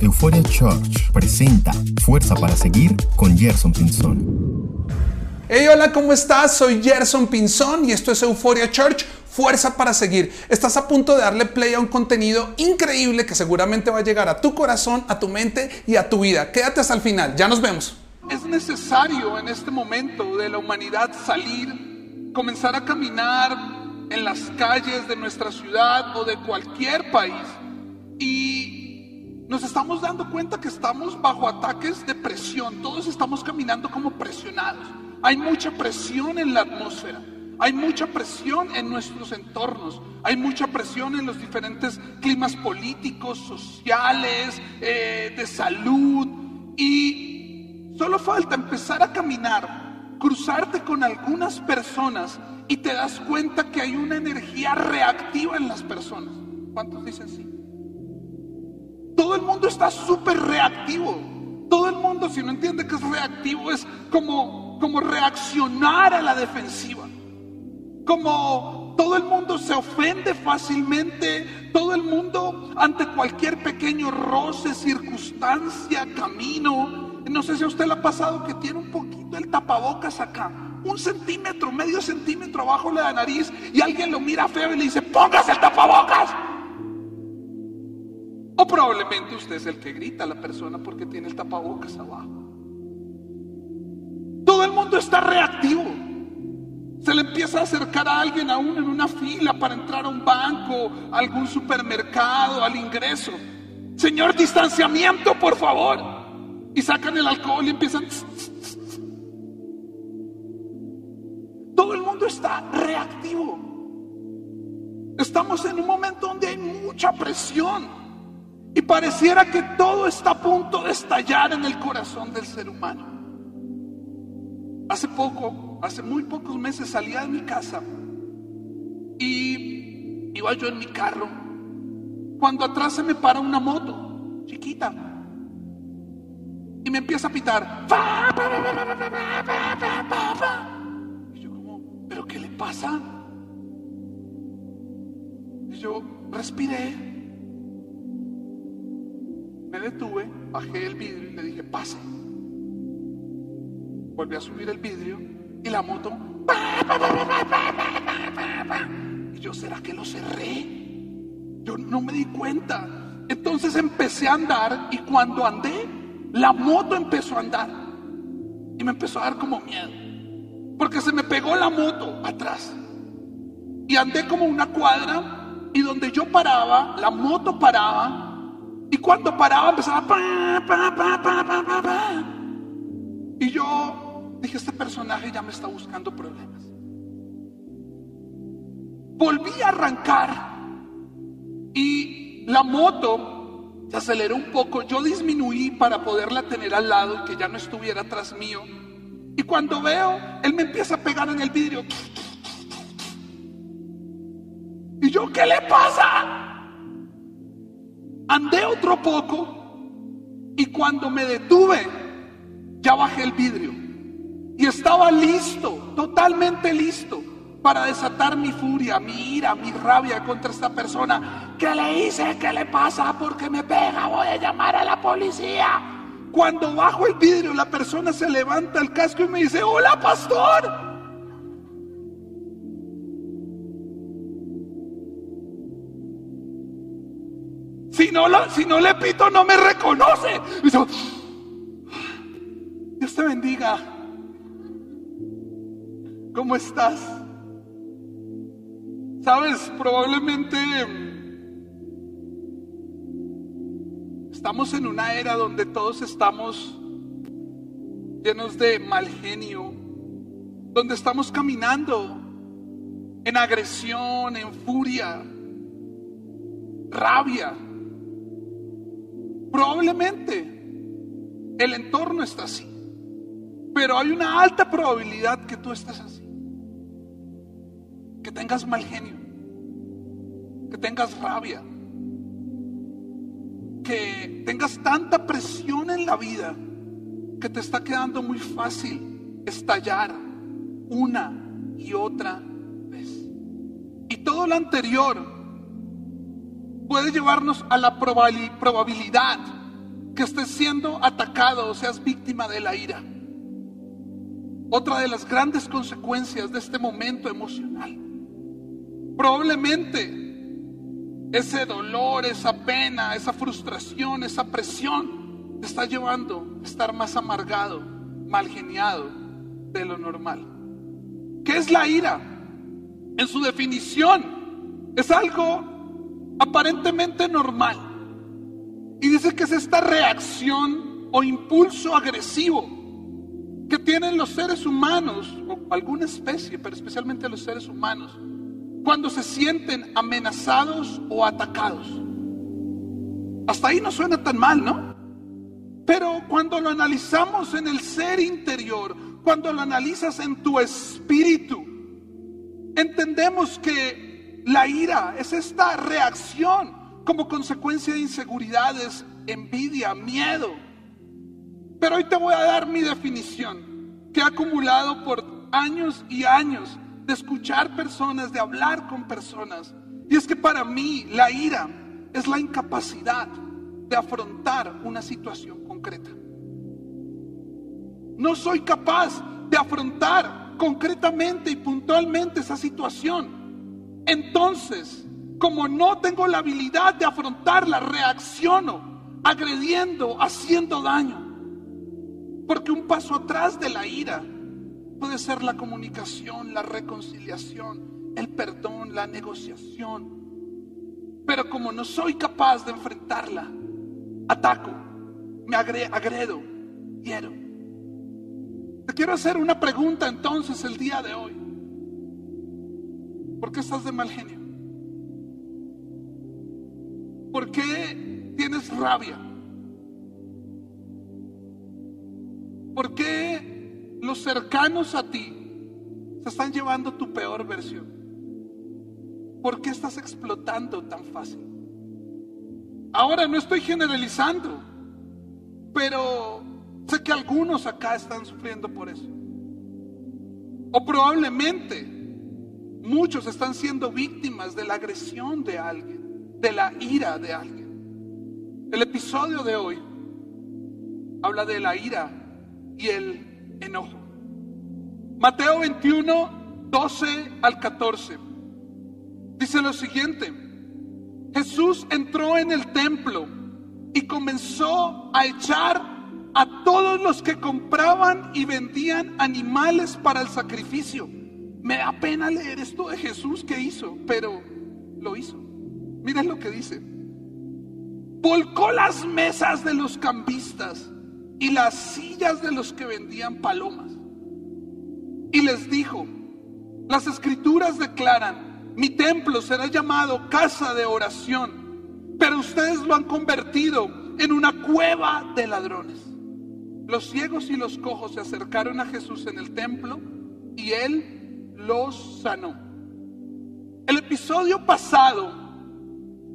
Euphoria Church presenta Fuerza para Seguir con Gerson Pinzón. Hey, hola, ¿cómo estás? Soy Gerson Pinzón y esto es Euphoria Church, Fuerza para Seguir. Estás a punto de darle play a un contenido increíble que seguramente va a llegar a tu corazón, a tu mente y a tu vida. Quédate hasta el final, ya nos vemos. Es necesario en este momento de la humanidad salir, comenzar a caminar en las calles de nuestra ciudad o de cualquier país y nos estamos dando cuenta que estamos bajo ataques de presión, todos estamos caminando como presionados. Hay mucha presión en la atmósfera, hay mucha presión en nuestros entornos, hay mucha presión en los diferentes climas políticos, sociales, eh, de salud y solo falta empezar a caminar, cruzarte con algunas personas y te das cuenta que hay una energía reactiva en las personas. ¿Cuántos dicen sí? Todo el mundo está súper reactivo. Todo el mundo, si no entiende que es reactivo, es como, como reaccionar a la defensiva. Como todo el mundo se ofende fácilmente, todo el mundo ante cualquier pequeño roce, circunstancia, camino. No sé si a usted le ha pasado que tiene un poquito el tapabocas acá, un centímetro, medio centímetro abajo de la nariz y alguien lo mira feo y le dice, póngase el tapabocas. O probablemente usted es el que grita a la persona porque tiene el tapabocas abajo. Todo el mundo está reactivo. Se le empieza a acercar a alguien aún en una fila para entrar a un banco, a algún supermercado, al ingreso. Señor, distanciamiento, por favor. Y sacan el alcohol y empiezan... Todo el mundo está reactivo. Estamos en un momento donde hay mucha presión. Y pareciera que todo está a punto de estallar en el corazón del ser humano. Hace poco, hace muy pocos meses salía de mi casa y iba yo en mi carro cuando atrás se me para una moto chiquita y me empieza a pitar. Y yo como, ¿pero qué le pasa? Y yo respiré detuve, bajé el vidrio y le dije, pase. Volví a subir el vidrio y la moto. Y yo, ¿será que lo cerré? Yo no me di cuenta. Entonces empecé a andar y cuando andé, la moto empezó a andar. Y me empezó a dar como miedo. Porque se me pegó la moto atrás. Y andé como una cuadra y donde yo paraba, la moto paraba y cuando paraba empezaba pa, pa, pa, Y yo dije, este personaje ya me está buscando problemas. Volví a arrancar y la moto se aceleró un poco. Yo disminuí para poderla tener al lado y que ya no estuviera atrás mío. Y cuando veo, él me empieza a pegar en el vidrio. Y yo, ¿qué le pasa? Andé otro poco y cuando me detuve, ya bajé el vidrio. Y estaba listo, totalmente listo, para desatar mi furia, mi ira, mi rabia contra esta persona. ¿Qué le hice? ¿Qué le pasa? Porque me pega? Voy a llamar a la policía. Cuando bajo el vidrio, la persona se levanta el casco y me dice, hola pastor. Si no, si no le pito, no me reconoce. Dios te bendiga. ¿Cómo estás? Sabes, probablemente estamos en una era donde todos estamos llenos de mal genio, donde estamos caminando en agresión, en furia, rabia. Probablemente el entorno está así, pero hay una alta probabilidad que tú estés así, que tengas mal genio, que tengas rabia, que tengas tanta presión en la vida que te está quedando muy fácil estallar una y otra vez. Y todo lo anterior puede llevarnos a la probabilidad que estés siendo atacado o seas víctima de la ira. Otra de las grandes consecuencias de este momento emocional. Probablemente ese dolor, esa pena, esa frustración, esa presión te está llevando a estar más amargado, mal geniado de lo normal. ¿Qué es la ira? En su definición es algo aparentemente normal. Y dice que es esta reacción o impulso agresivo que tienen los seres humanos, o alguna especie, pero especialmente los seres humanos, cuando se sienten amenazados o atacados. Hasta ahí no suena tan mal, ¿no? Pero cuando lo analizamos en el ser interior, cuando lo analizas en tu espíritu, entendemos que la ira es esta reacción como consecuencia de inseguridades, envidia, miedo. Pero hoy te voy a dar mi definición que he acumulado por años y años de escuchar personas, de hablar con personas. Y es que para mí la ira es la incapacidad de afrontar una situación concreta. No soy capaz de afrontar concretamente y puntualmente esa situación. Entonces, como no tengo la habilidad de afrontarla, reacciono agrediendo, haciendo daño. Porque un paso atrás de la ira puede ser la comunicación, la reconciliación, el perdón, la negociación. Pero como no soy capaz de enfrentarla, ataco, me agredo, hiero. Te quiero hacer una pregunta entonces el día de hoy. ¿Por qué estás de mal genio? ¿Por qué tienes rabia? ¿Por qué los cercanos a ti se están llevando tu peor versión. ¿Por qué estás explotando tan fácil? Ahora no estoy generalizando, pero sé que algunos acá están sufriendo por eso. O probablemente muchos están siendo víctimas de la agresión de alguien, de la ira de alguien. El episodio de hoy habla de la ira y el enojo. Mateo 21, 12 al 14. Dice lo siguiente. Jesús entró en el templo y comenzó a echar a todos los que compraban y vendían animales para el sacrificio. Me da pena leer esto de Jesús que hizo, pero lo hizo. Miren lo que dice. Volcó las mesas de los cambistas y las sillas de los que vendían palomas. Y les dijo, las escrituras declaran, mi templo será llamado casa de oración, pero ustedes lo han convertido en una cueva de ladrones. Los ciegos y los cojos se acercaron a Jesús en el templo y él los sanó. El episodio pasado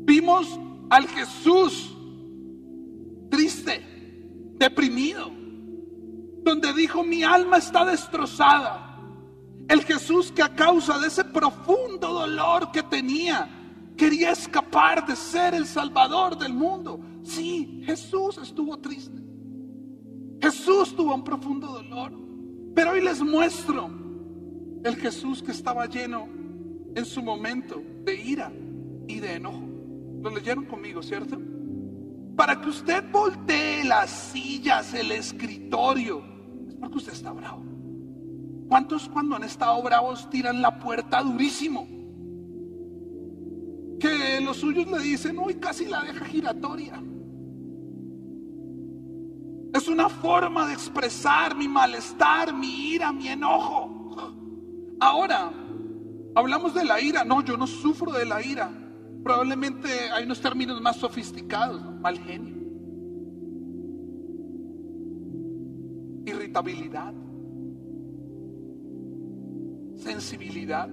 vimos al Jesús triste, deprimido, donde dijo, mi alma está destrozada. El Jesús que a causa de ese profundo dolor que tenía, quería escapar de ser el Salvador del mundo. Sí, Jesús estuvo triste. Jesús tuvo un profundo dolor. Pero hoy les muestro el Jesús que estaba lleno en su momento de ira y de enojo. Lo leyeron conmigo, ¿cierto? para que usted voltee las sillas, el escritorio, es porque usted está bravo. ¿Cuántos cuando han estado bravos tiran la puerta durísimo? Que los suyos le dicen, uy, casi la deja giratoria. Es una forma de expresar mi malestar, mi ira, mi enojo. Ahora, hablamos de la ira. No, yo no sufro de la ira. Probablemente hay unos términos más sofisticados, mal genio, irritabilidad, sensibilidad,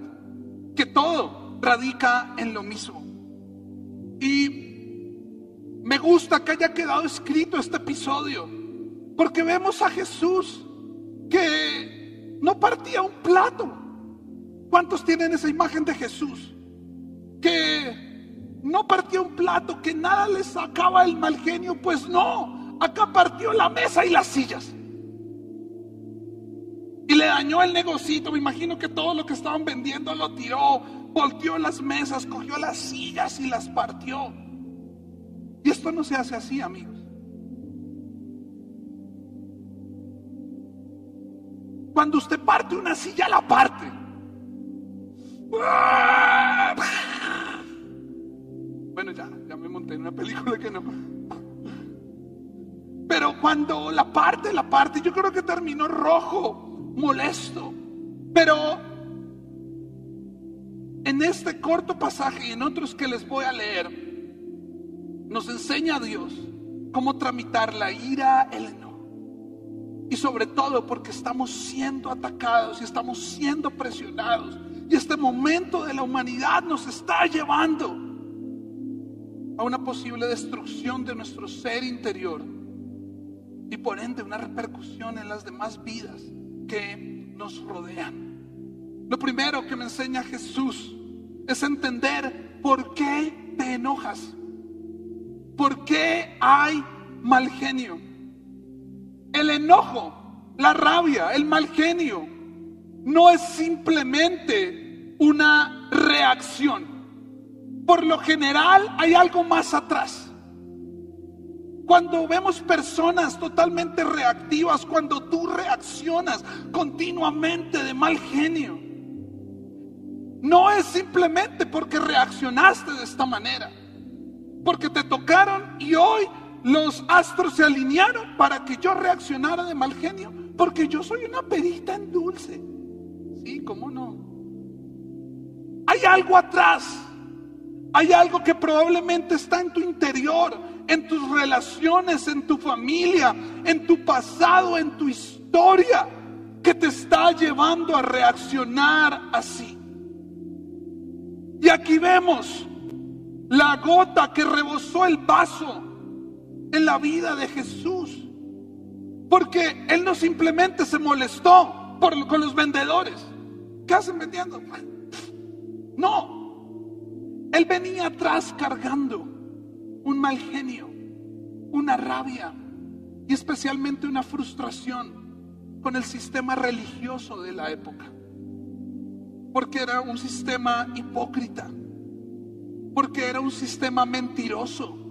que todo radica en lo mismo. Y me gusta que haya quedado escrito este episodio, porque vemos a Jesús que no partía un plato. ¿Cuántos tienen esa imagen de Jesús? Que no partía un plato, que nada le sacaba el mal genio, pues no, acá partió la mesa y las sillas. Y le dañó el negocito. Me imagino que todo lo que estaban vendiendo lo tiró, volteó las mesas, cogió las sillas y las partió. Y esto no se hace así, amigos. Cuando usted parte una silla, la parte. Bueno, ya, ya me monté en una película que no. Pero cuando la parte, la parte, yo creo que terminó rojo, molesto. Pero en este corto pasaje y en otros que les voy a leer, nos enseña a Dios cómo tramitar la ira, el enojo y sobre todo porque estamos siendo atacados y estamos siendo presionados. Y este momento de la humanidad nos está llevando a una posible destrucción de nuestro ser interior y por ende una repercusión en las demás vidas que nos rodean. Lo primero que me enseña Jesús es entender por qué te enojas, por qué hay mal genio. El enojo, la rabia, el mal genio, no es simplemente una reacción. Por lo general hay algo más atrás. Cuando vemos personas totalmente reactivas, cuando tú reaccionas continuamente de mal genio, no es simplemente porque reaccionaste de esta manera, porque te tocaron y hoy los astros se alinearon para que yo reaccionara de mal genio, porque yo soy una perita en dulce. Sí, ¿cómo no? Hay algo atrás. Hay algo que probablemente está en tu interior, en tus relaciones, en tu familia, en tu pasado, en tu historia, que te está llevando a reaccionar así. Y aquí vemos la gota que rebosó el vaso en la vida de Jesús. Porque Él no simplemente se molestó por, con los vendedores. ¿Qué hacen vendiendo? No. Él venía atrás cargando un mal genio, una rabia y especialmente una frustración con el sistema religioso de la época. Porque era un sistema hipócrita. Porque era un sistema mentiroso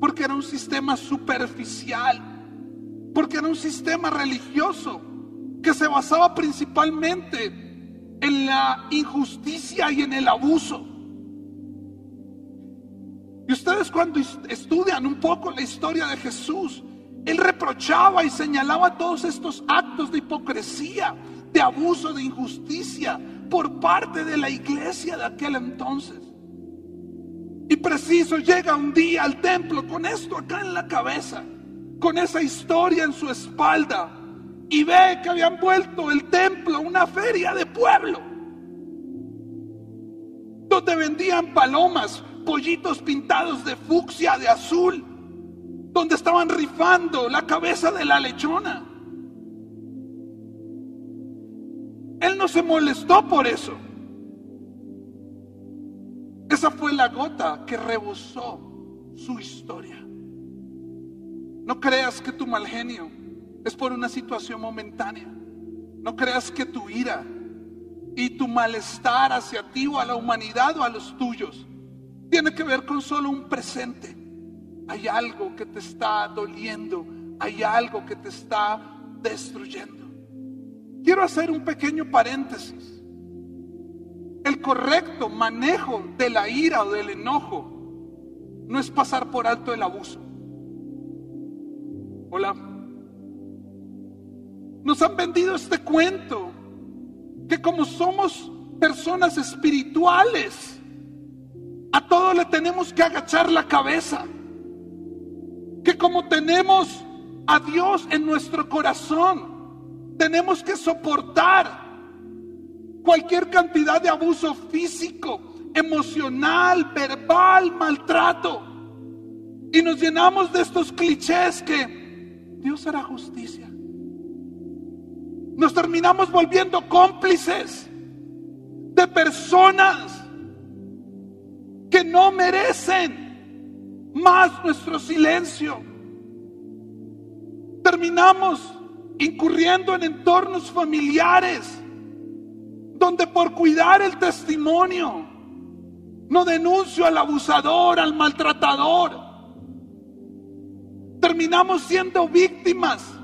porque era un sistema superficial, porque era un sistema religioso que se basaba principalmente en la injusticia y en el abuso. Y ustedes cuando estudian un poco la historia de Jesús, él reprochaba y señalaba todos estos actos de hipocresía, de abuso, de injusticia por parte de la iglesia de aquel entonces. Y preciso llega un día al templo con esto acá en la cabeza, con esa historia en su espalda, y ve que habían vuelto el templo una feria de pueblo, donde vendían palomas, pollitos pintados de fucsia, de azul, donde estaban rifando la cabeza de la lechona. Él no se molestó por eso. Esa fue la gota que rebosó su historia. No creas que tu mal genio es por una situación momentánea. No creas que tu ira y tu malestar hacia ti o a la humanidad o a los tuyos tiene que ver con solo un presente. Hay algo que te está doliendo, hay algo que te está destruyendo. Quiero hacer un pequeño paréntesis el correcto manejo de la ira o del enojo no es pasar por alto el abuso. Hola. Nos han vendido este cuento que como somos personas espirituales, a todo le tenemos que agachar la cabeza. Que como tenemos a Dios en nuestro corazón, tenemos que soportar cualquier cantidad de abuso físico, emocional, verbal, maltrato. Y nos llenamos de estos clichés que Dios hará justicia. Nos terminamos volviendo cómplices de personas que no merecen más nuestro silencio. Terminamos incurriendo en entornos familiares donde por cuidar el testimonio no denuncio al abusador, al maltratador. Terminamos siendo víctimas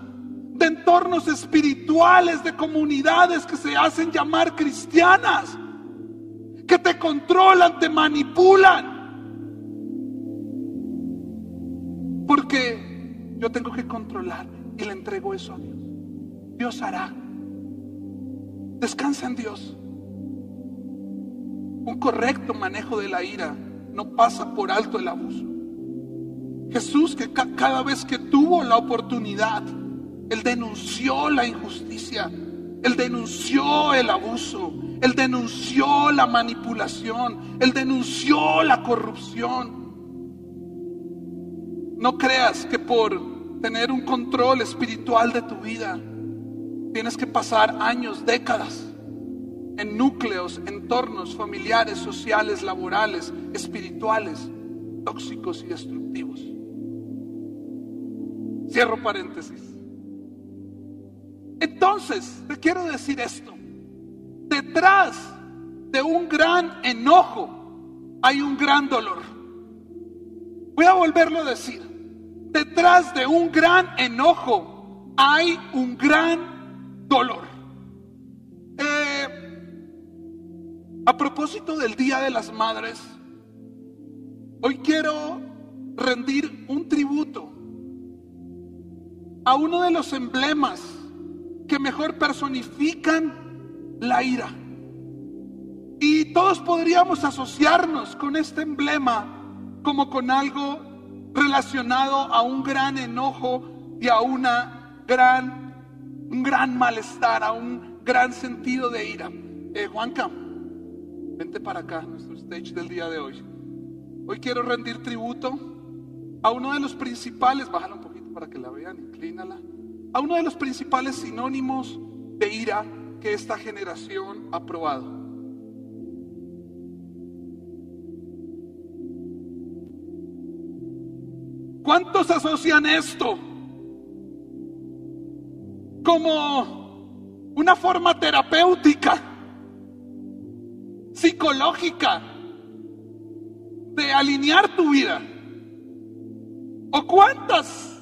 de entornos espirituales, de comunidades que se hacen llamar cristianas, que te controlan, te manipulan. Porque yo tengo que controlar y le entrego eso a Dios. Dios hará. Descansa en Dios. Un correcto manejo de la ira no pasa por alto el abuso. Jesús que cada vez que tuvo la oportunidad, Él denunció la injusticia, Él denunció el abuso, Él denunció la manipulación, Él denunció la corrupción. No creas que por tener un control espiritual de tu vida tienes que pasar años, décadas en núcleos, entornos familiares, sociales, laborales, espirituales, tóxicos y destructivos. Cierro paréntesis. Entonces, te quiero decir esto. Detrás de un gran enojo hay un gran dolor. Voy a volverlo a decir. Detrás de un gran enojo hay un gran dolor. A propósito del Día de las Madres, hoy quiero rendir un tributo a uno de los emblemas que mejor personifican la ira. Y todos podríamos asociarnos con este emblema como con algo relacionado a un gran enojo y a una gran, un gran malestar, a un gran sentido de ira. Eh, Juanca, Vente para acá, nuestro stage del día de hoy. Hoy quiero rendir tributo a uno de los principales, bájala un poquito para que la vean, inclínala, a uno de los principales sinónimos de ira que esta generación ha probado. ¿Cuántos asocian esto como una forma terapéutica? psicológica de alinear tu vida? ¿O cuántas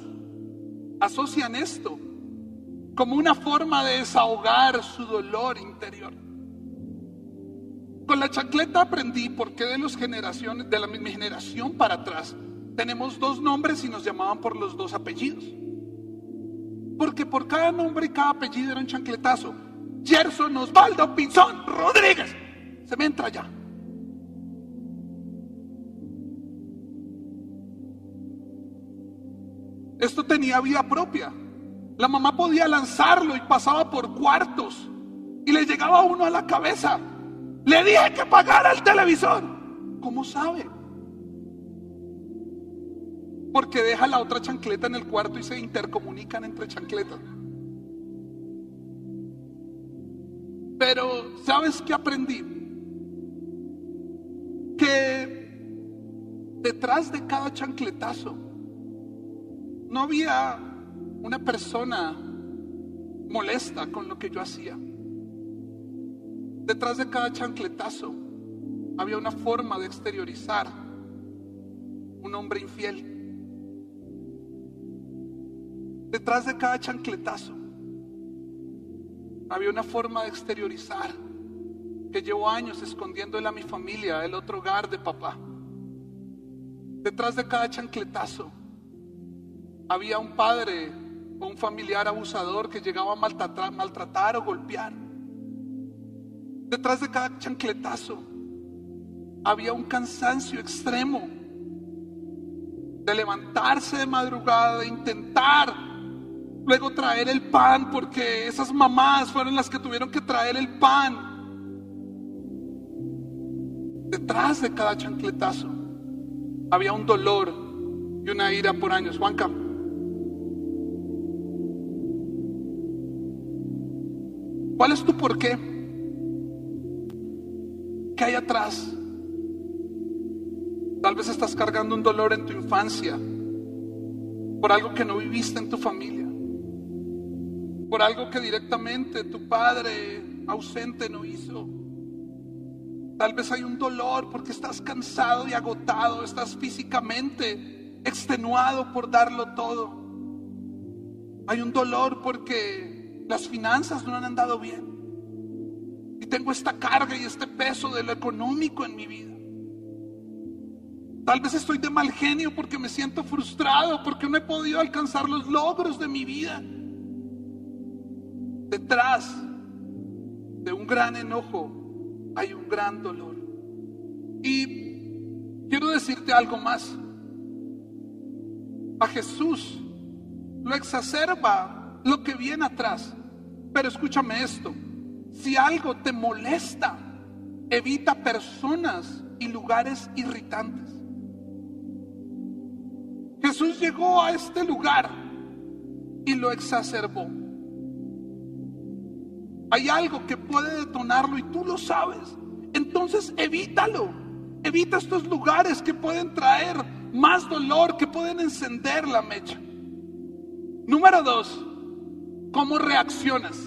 asocian esto como una forma de desahogar su dolor interior? Con la chancleta aprendí por qué de los generaciones, de la mi generación para atrás, tenemos dos nombres y nos llamaban por los dos apellidos. Porque por cada nombre y cada apellido era un chancletazo. Gerson Osvaldo Pinzón Rodríguez. Se me entra ya. Esto tenía vida propia. La mamá podía lanzarlo y pasaba por cuartos y le llegaba uno a la cabeza. Le dije que pagara el televisor. ¿Cómo sabe? Porque deja la otra chancleta en el cuarto y se intercomunican entre chancletas. Pero, ¿sabes qué aprendí? que detrás de cada chancletazo no había una persona molesta con lo que yo hacía. Detrás de cada chancletazo había una forma de exteriorizar un hombre infiel. Detrás de cada chancletazo había una forma de exteriorizar que llevo años escondiendo a mi familia, el otro hogar de papá. Detrás de cada chancletazo había un padre un familiar abusador que llegaba a maltratar, maltratar o golpear. Detrás de cada chancletazo había un cansancio extremo de levantarse de madrugada, de intentar luego traer el pan, porque esas mamás fueron las que tuvieron que traer el pan detrás de cada chancletazo había un dolor y una ira por años. Juanca. ¿Cuál es tu por qué? ¿Qué hay atrás? Tal vez estás cargando un dolor en tu infancia por algo que no viviste en tu familia. por algo que directamente tu padre ausente no hizo. Tal vez hay un dolor porque estás cansado y agotado, estás físicamente extenuado por darlo todo. Hay un dolor porque las finanzas no han andado bien. Y tengo esta carga y este peso de lo económico en mi vida. Tal vez estoy de mal genio porque me siento frustrado, porque no he podido alcanzar los logros de mi vida. Detrás de un gran enojo hay un gran dolor. Y quiero decirte algo más. A Jesús lo exacerba lo que viene atrás. Pero escúchame esto. Si algo te molesta, evita personas y lugares irritantes. Jesús llegó a este lugar y lo exacerbó. Hay algo que puede detonarlo y tú lo sabes. Entonces evítalo. Evita estos lugares que pueden traer más dolor, que pueden encender la mecha. Número dos, ¿cómo reaccionas?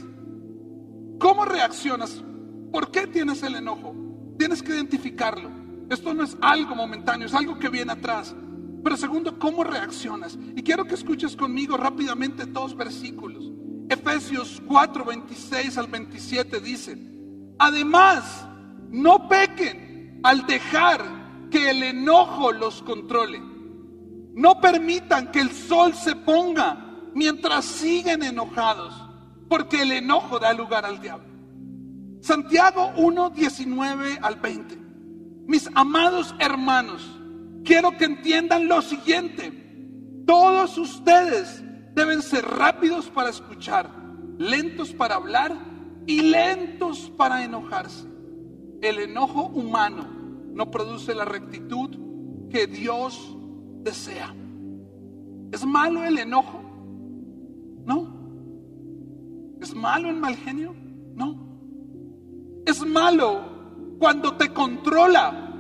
¿Cómo reaccionas? ¿Por qué tienes el enojo? Tienes que identificarlo. Esto no es algo momentáneo, es algo que viene atrás. Pero segundo, ¿cómo reaccionas? Y quiero que escuches conmigo rápidamente dos versículos. Efesios 4, 26 al 27 dice, además, no pequen al dejar que el enojo los controle. No permitan que el sol se ponga mientras siguen enojados, porque el enojo da lugar al diablo. Santiago 1, 19 al 20. Mis amados hermanos, quiero que entiendan lo siguiente. Todos ustedes deben ser rápidos para escuchar, lentos para hablar y lentos para enojarse. El enojo humano no produce la rectitud que Dios desea. ¿Es malo el enojo? No. ¿Es malo el mal genio? No. Es malo cuando te controla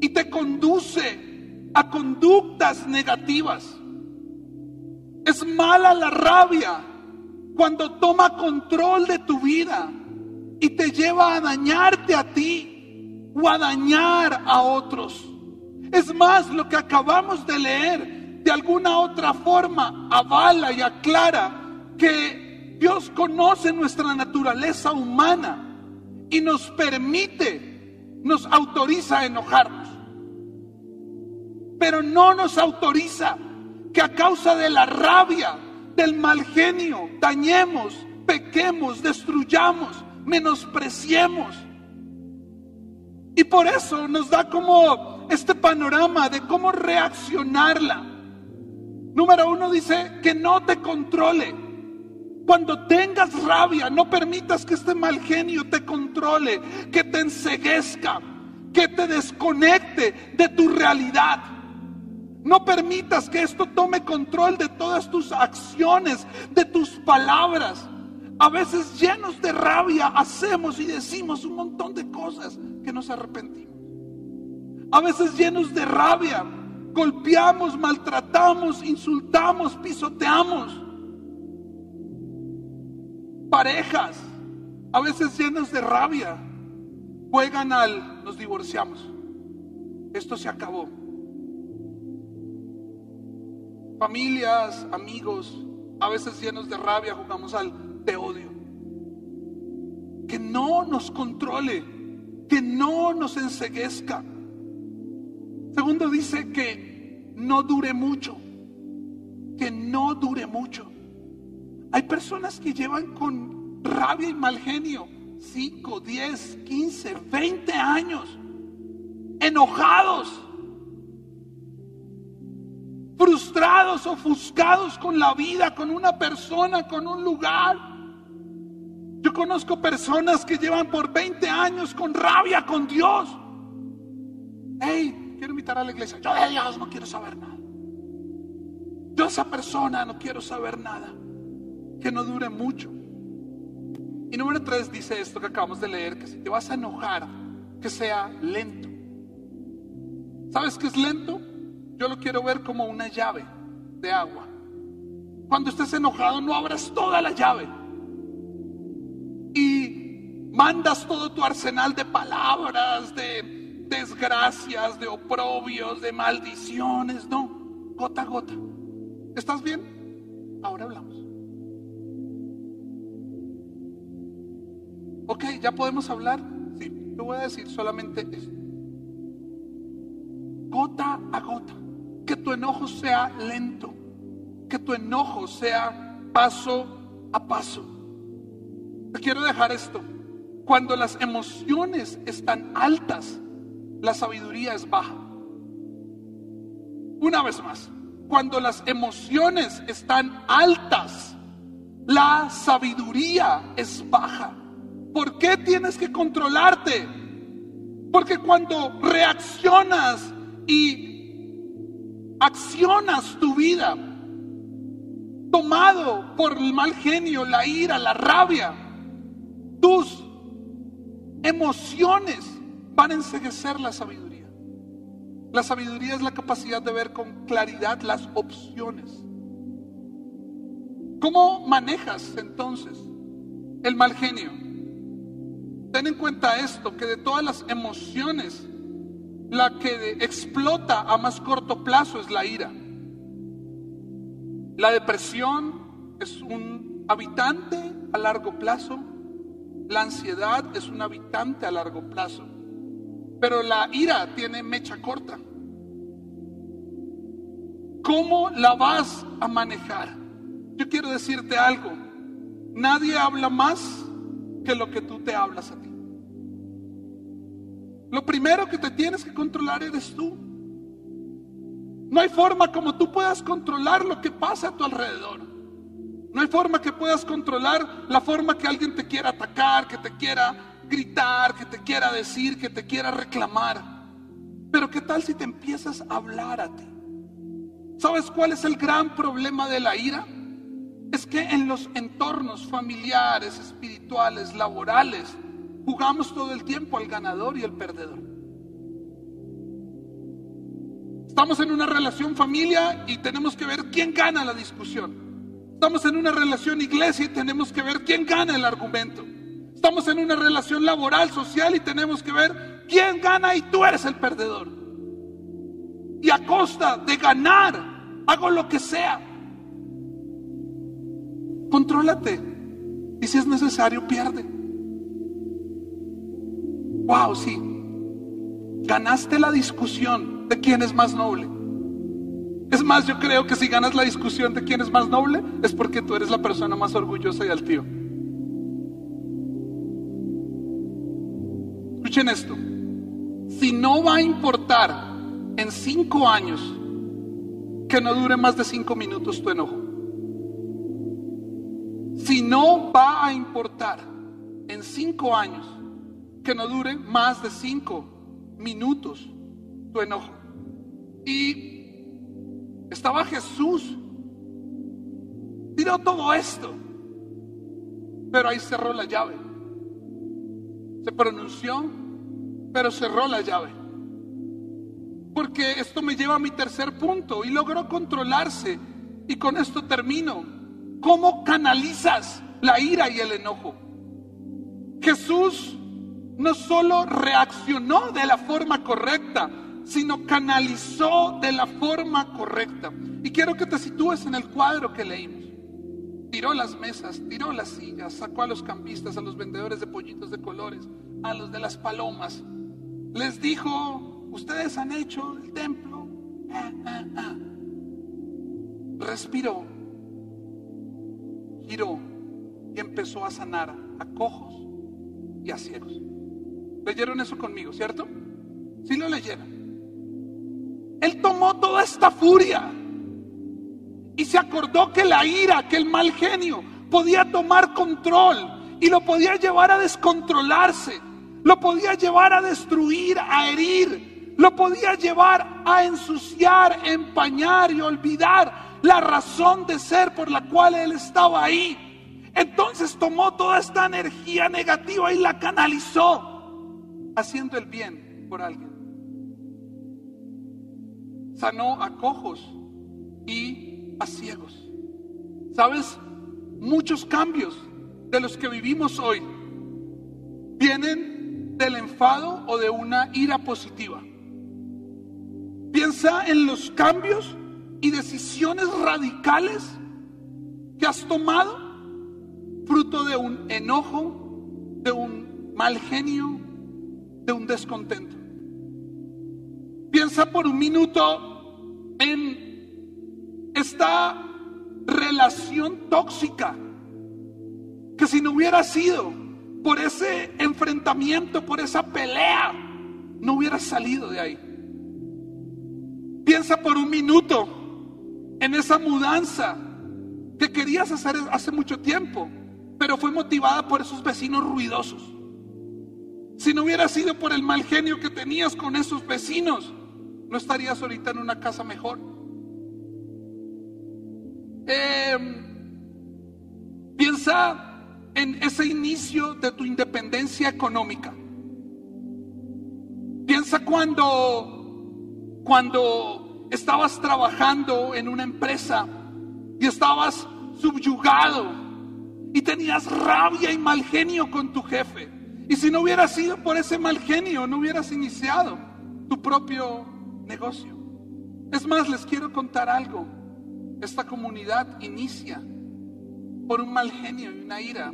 y te conduce a conductas negativas. Es mala la rabia cuando toma control de tu vida y te lleva a dañarte a ti o a dañar a otros. Es más, lo que acabamos de leer de alguna otra forma avala y aclara que Dios conoce nuestra naturaleza humana y nos permite, nos autoriza a enojarnos. Pero no nos autoriza que a causa de la rabia, del mal genio, dañemos, pequemos, destruyamos, menospreciemos. Y por eso nos da como este panorama de cómo reaccionarla. Número uno dice que no te controle. Cuando tengas rabia, no permitas que este mal genio te controle, que te enseguezca, que te desconecte de tu realidad. No permitas que esto tome control de todas tus acciones, de tus palabras. A veces llenos de rabia hacemos y decimos un montón de cosas que nos arrepentimos. A veces llenos de rabia golpeamos, maltratamos, insultamos, pisoteamos. Parejas, a veces llenos de rabia, juegan al nos divorciamos. Esto se acabó familias, amigos, a veces llenos de rabia, jugamos al de odio. Que no nos controle, que no nos enseguezca. Segundo dice que no dure mucho, que no dure mucho. Hay personas que llevan con rabia y mal genio 5, 10, 15, 20 años, enojados frustrados, ofuscados con la vida, con una persona, con un lugar. Yo conozco personas que llevan por 20 años con rabia con Dios. Hey, quiero invitar a la iglesia. Yo de Dios no quiero saber nada. Yo esa persona no quiero saber nada. Que no dure mucho. Y número tres dice esto que acabamos de leer, que si te vas a enojar, que sea lento. ¿Sabes qué es lento? Yo lo quiero ver como una llave de agua. Cuando estés enojado, no abras toda la llave. mandas todo tu arsenal de palabras, de desgracias, de oprobios, de maldiciones. No, gota a gota. ¿Estás bien? Ahora hablamos. Ok, ¿ya podemos hablar? Sí, te voy a decir solamente esto. Gota a gota. Que tu enojo sea lento. Que tu enojo sea paso a paso. Te quiero dejar esto. Cuando las emociones están altas, la sabiduría es baja. Una vez más, cuando las emociones están altas, la sabiduría es baja. ¿Por qué tienes que controlarte? Porque cuando reaccionas y accionas tu vida tomado por el mal genio, la ira, la rabia, tus emociones van a enseguecer la sabiduría. La sabiduría es la capacidad de ver con claridad las opciones. ¿Cómo manejas entonces el mal genio? Ten en cuenta esto, que de todas las emociones, la que explota a más corto plazo es la ira. La depresión es un habitante a largo plazo la ansiedad es un habitante a largo plazo, pero la ira tiene mecha corta. ¿Cómo la vas a manejar? Yo quiero decirte algo. Nadie habla más que lo que tú te hablas a ti. Lo primero que te tienes que controlar eres tú. No hay forma como tú puedas controlar lo que pasa a tu alrededor. No hay forma que puedas controlar la forma que alguien te quiera atacar, que te quiera gritar, que te quiera decir, que te quiera reclamar. Pero ¿qué tal si te empiezas a hablar a ti? ¿Sabes cuál es el gran problema de la ira? Es que en los entornos familiares, espirituales, laborales, jugamos todo el tiempo al ganador y al perdedor. Estamos en una relación familia y tenemos que ver quién gana la discusión. Estamos en una relación iglesia y tenemos que ver quién gana el argumento. Estamos en una relación laboral, social y tenemos que ver quién gana y tú eres el perdedor. Y a costa de ganar, hago lo que sea. Contrólate. Y si es necesario, pierde. Wow, sí. Ganaste la discusión de quién es más noble. Es más, yo creo que si ganas la discusión de quién es más noble, es porque tú eres la persona más orgullosa y altiva. Escuchen esto. Si no va a importar en cinco años que no dure más de cinco minutos tu enojo. Si no va a importar en cinco años que no dure más de cinco minutos tu enojo. Y estaba Jesús. Tiró todo esto. Pero ahí cerró la llave. Se pronunció, pero cerró la llave. Porque esto me lleva a mi tercer punto y logró controlarse. Y con esto termino. ¿Cómo canalizas la ira y el enojo? Jesús no solo reaccionó de la forma correcta, sino canalizó de la forma correcta. Y quiero que te sitúes en el cuadro que leímos. Tiró las mesas, tiró las sillas, sacó a los campistas, a los vendedores de pollitos de colores, a los de las palomas. Les dijo, ustedes han hecho el templo. Ah, ah, ah". Respiró, giró y empezó a sanar a cojos y a ciegos. ¿Leyeron eso conmigo, cierto? Si lo leyeron. Él tomó toda esta furia y se acordó que la ira, que el mal genio podía tomar control y lo podía llevar a descontrolarse, lo podía llevar a destruir, a herir, lo podía llevar a ensuciar, empañar y olvidar la razón de ser por la cual él estaba ahí. Entonces tomó toda esta energía negativa y la canalizó haciendo el bien por alguien sanó a cojos y a ciegos. ¿Sabes? Muchos cambios de los que vivimos hoy vienen del enfado o de una ira positiva. Piensa en los cambios y decisiones radicales que has tomado fruto de un enojo, de un mal genio, de un descontento. Piensa por un minuto en esta relación tóxica que si no hubiera sido por ese enfrentamiento, por esa pelea, no hubiera salido de ahí. Piensa por un minuto en esa mudanza que querías hacer hace mucho tiempo, pero fue motivada por esos vecinos ruidosos. Si no hubiera sido por el mal genio que tenías con esos vecinos, no estarías ahorita en una casa mejor. Em, piensa en ese inicio de tu independencia económica. Piensa cuando, cuando estabas trabajando en una empresa y estabas subyugado y tenías rabia y mal genio con tu jefe. Y si no hubiera sido por ese mal genio, no hubieras iniciado tu propio negocio. Es más, les quiero contar algo. Esta comunidad inicia por un mal genio y una ira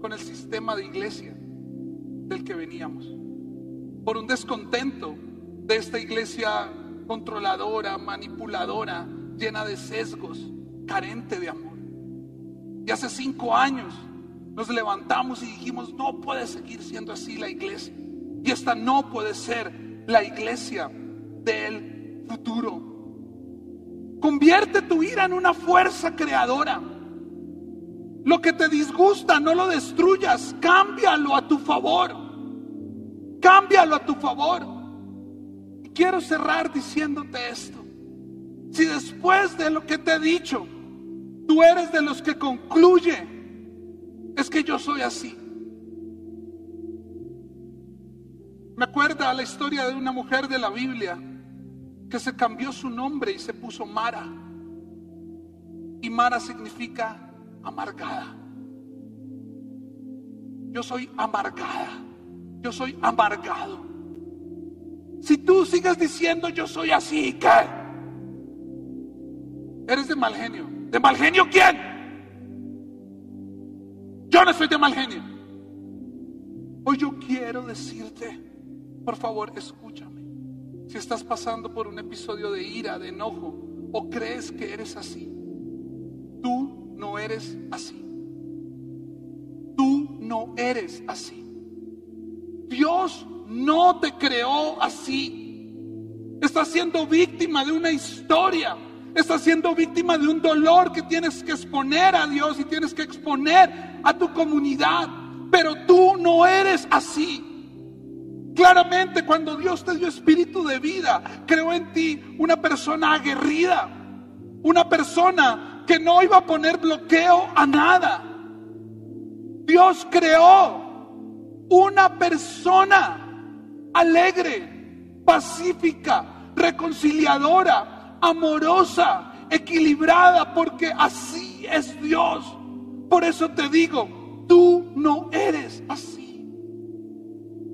con el sistema de iglesia del que veníamos, por un descontento de esta iglesia controladora, manipuladora, llena de sesgos, carente de amor. Y hace cinco años nos levantamos y dijimos, no puede seguir siendo así la iglesia. Y esta no puede ser la iglesia del futuro. Convierte tu ira en una fuerza creadora. Lo que te disgusta, no lo destruyas, cámbialo a tu favor. Cámbialo a tu favor. quiero cerrar diciéndote esto. Si después de lo que te he dicho, tú eres de los que concluye, es que yo soy así. Me acuerda la historia de una mujer de la Biblia que se cambió su nombre y se puso Mara. Y Mara significa amargada. Yo soy amargada. Yo soy amargado. Si tú sigues diciendo yo soy así, ¿qué? Eres de mal genio. ¿De mal genio quién? Yo no soy de mal genio. Hoy yo quiero decirte, por favor, escúchame. Si estás pasando por un episodio de ira, de enojo, o crees que eres así, tú no eres así. Tú no eres así. Dios no te creó así. Estás siendo víctima de una historia. Estás siendo víctima de un dolor que tienes que exponer a Dios y tienes que exponer a tu comunidad. Pero tú no eres así. Claramente cuando Dios te dio espíritu de vida, creó en ti una persona aguerrida, una persona que no iba a poner bloqueo a nada. Dios creó una persona alegre, pacífica, reconciliadora, amorosa, equilibrada, porque así es Dios. Por eso te digo, tú no eres así.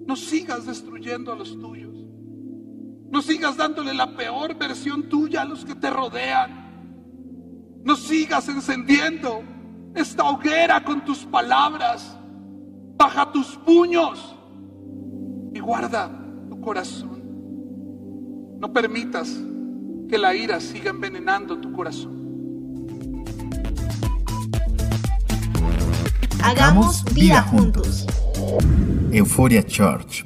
No sigas destruyendo a los tuyos. No sigas dándole la peor versión tuya a los que te rodean. No sigas encendiendo esta hoguera con tus palabras. Baja tus puños y guarda tu corazón. No permitas que la ira siga envenenando tu corazón. Hagamos vida juntos. Euforia Church